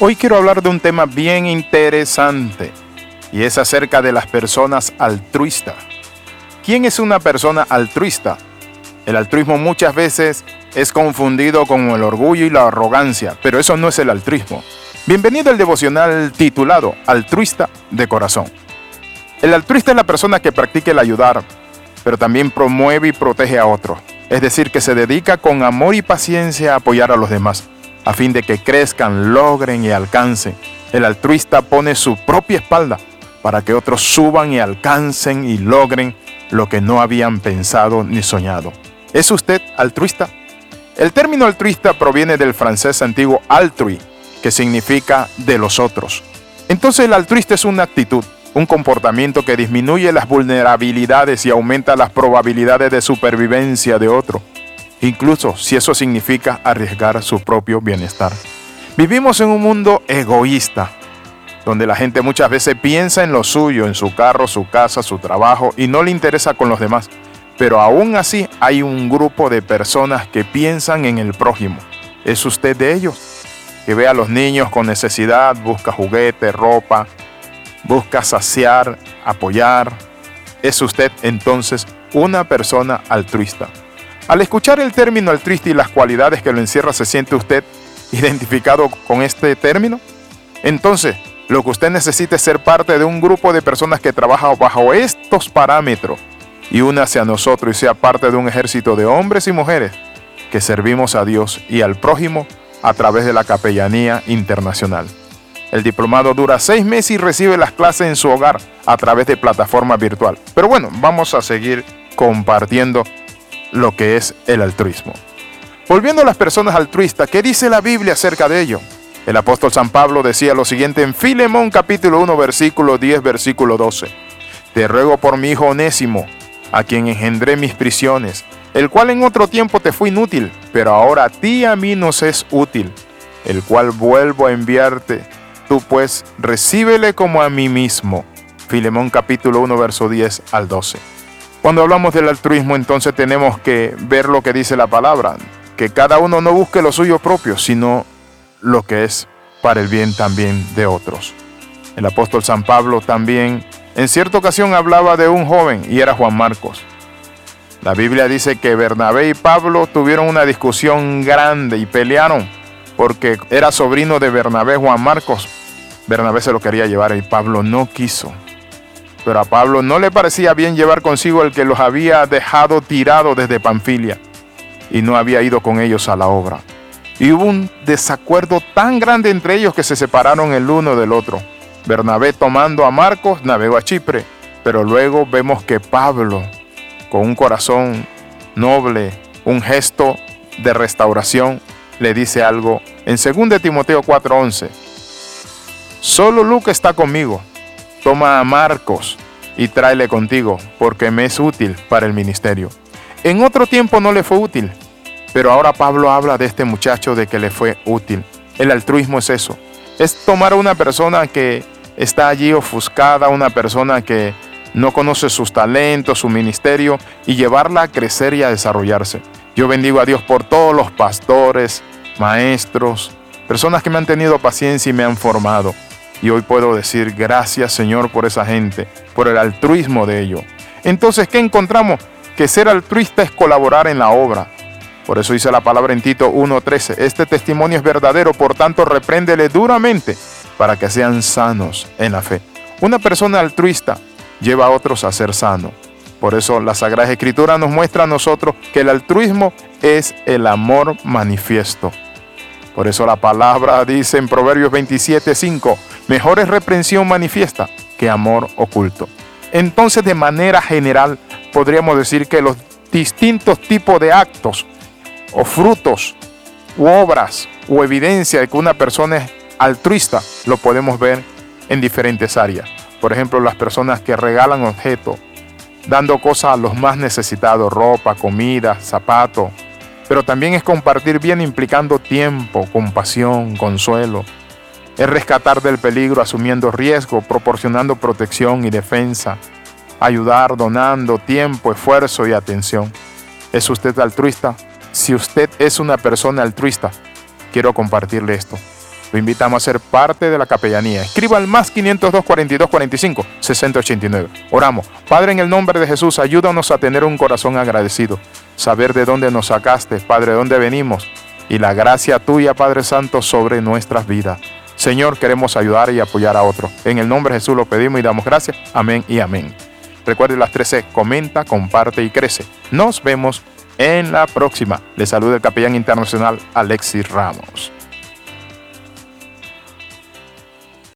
Hoy quiero hablar de un tema bien interesante y es acerca de las personas altruistas. ¿Quién es una persona altruista? El altruismo muchas veces es confundido con el orgullo y la arrogancia, pero eso no es el altruismo. Bienvenido al devocional titulado Altruista de Corazón. El altruista es la persona que practica el ayudar, pero también promueve y protege a otros, es decir, que se dedica con amor y paciencia a apoyar a los demás a fin de que crezcan, logren y alcancen. El altruista pone su propia espalda para que otros suban y alcancen y logren lo que no habían pensado ni soñado. ¿Es usted altruista? El término altruista proviene del francés antiguo altrui, que significa de los otros. Entonces el altruista es una actitud, un comportamiento que disminuye las vulnerabilidades y aumenta las probabilidades de supervivencia de otro incluso si eso significa arriesgar su propio bienestar. Vivimos en un mundo egoísta, donde la gente muchas veces piensa en lo suyo, en su carro, su casa, su trabajo, y no le interesa con los demás. Pero aún así hay un grupo de personas que piensan en el prójimo. ¿Es usted de ellos? Que ve a los niños con necesidad, busca juguete, ropa, busca saciar, apoyar. ¿Es usted entonces una persona altruista? Al escuchar el término altruista y las cualidades que lo encierra, ¿se siente usted identificado con este término? Entonces, lo que usted necesita es ser parte de un grupo de personas que trabaja bajo estos parámetros y únase a nosotros y sea parte de un ejército de hombres y mujeres que servimos a Dios y al prójimo a través de la capellanía internacional. El diplomado dura seis meses y recibe las clases en su hogar a través de plataforma virtual. Pero bueno, vamos a seguir compartiendo lo que es el altruismo. Volviendo a las personas altruistas, ¿qué dice la Biblia acerca de ello? El apóstol San Pablo decía lo siguiente en Filemón capítulo 1 versículo 10 versículo 12. Te ruego por mi hijo onésimo, a quien engendré mis prisiones, el cual en otro tiempo te fue inútil, pero ahora a ti a mí nos es útil, el cual vuelvo a enviarte. Tú pues recíbele como a mí mismo. Filemón capítulo 1 verso 10 al 12. Cuando hablamos del altruismo, entonces tenemos que ver lo que dice la palabra, que cada uno no busque lo suyo propio, sino lo que es para el bien también de otros. El apóstol San Pablo también en cierta ocasión hablaba de un joven y era Juan Marcos. La Biblia dice que Bernabé y Pablo tuvieron una discusión grande y pelearon porque era sobrino de Bernabé Juan Marcos. Bernabé se lo quería llevar y Pablo no quiso. Pero a Pablo no le parecía bien llevar consigo el que los había dejado tirado desde Panfilia y no había ido con ellos a la obra. Y hubo un desacuerdo tan grande entre ellos que se separaron el uno del otro. Bernabé tomando a Marcos navegó a Chipre, pero luego vemos que Pablo, con un corazón noble, un gesto de restauración, le dice algo en 2 Timoteo 4:11. Solo Luca está conmigo Toma a Marcos y tráele contigo, porque me es útil para el ministerio. En otro tiempo no le fue útil, pero ahora Pablo habla de este muchacho de que le fue útil. El altruismo es eso, es tomar a una persona que está allí ofuscada, una persona que no conoce sus talentos, su ministerio, y llevarla a crecer y a desarrollarse. Yo bendigo a Dios por todos los pastores, maestros, personas que me han tenido paciencia y me han formado. Y hoy puedo decir gracias Señor por esa gente, por el altruismo de ellos. Entonces, ¿qué encontramos? Que ser altruista es colaborar en la obra. Por eso dice la palabra en Tito 1.13, este testimonio es verdadero, por tanto repréndele duramente para que sean sanos en la fe. Una persona altruista lleva a otros a ser sanos. Por eso la Sagrada Escritura nos muestra a nosotros que el altruismo es el amor manifiesto. Por eso la palabra dice en Proverbios 27.5, Mejor es reprensión manifiesta que amor oculto. Entonces, de manera general, podríamos decir que los distintos tipos de actos o frutos u obras o evidencia de que una persona es altruista lo podemos ver en diferentes áreas. Por ejemplo, las personas que regalan objetos, dando cosas a los más necesitados, ropa, comida, zapatos. Pero también es compartir bien implicando tiempo, compasión, consuelo, es rescatar del peligro asumiendo riesgo, proporcionando protección y defensa, ayudar donando tiempo, esfuerzo y atención. ¿Es usted altruista? Si usted es una persona altruista, quiero compartirle esto. lo invitamos a ser parte de la capellanía. Escriba al más 502 42 45 6089. Oramos. Padre, en el nombre de Jesús, ayúdanos a tener un corazón agradecido, saber de dónde nos sacaste, Padre, de dónde venimos, y la gracia tuya, Padre Santo, sobre nuestras vidas. Señor, queremos ayudar y apoyar a otros. En el nombre de Jesús lo pedimos y damos gracias. Amén y amén. Recuerde las 13, comenta, comparte y crece. Nos vemos en la próxima. Le saluda el capellán internacional Alexis Ramos.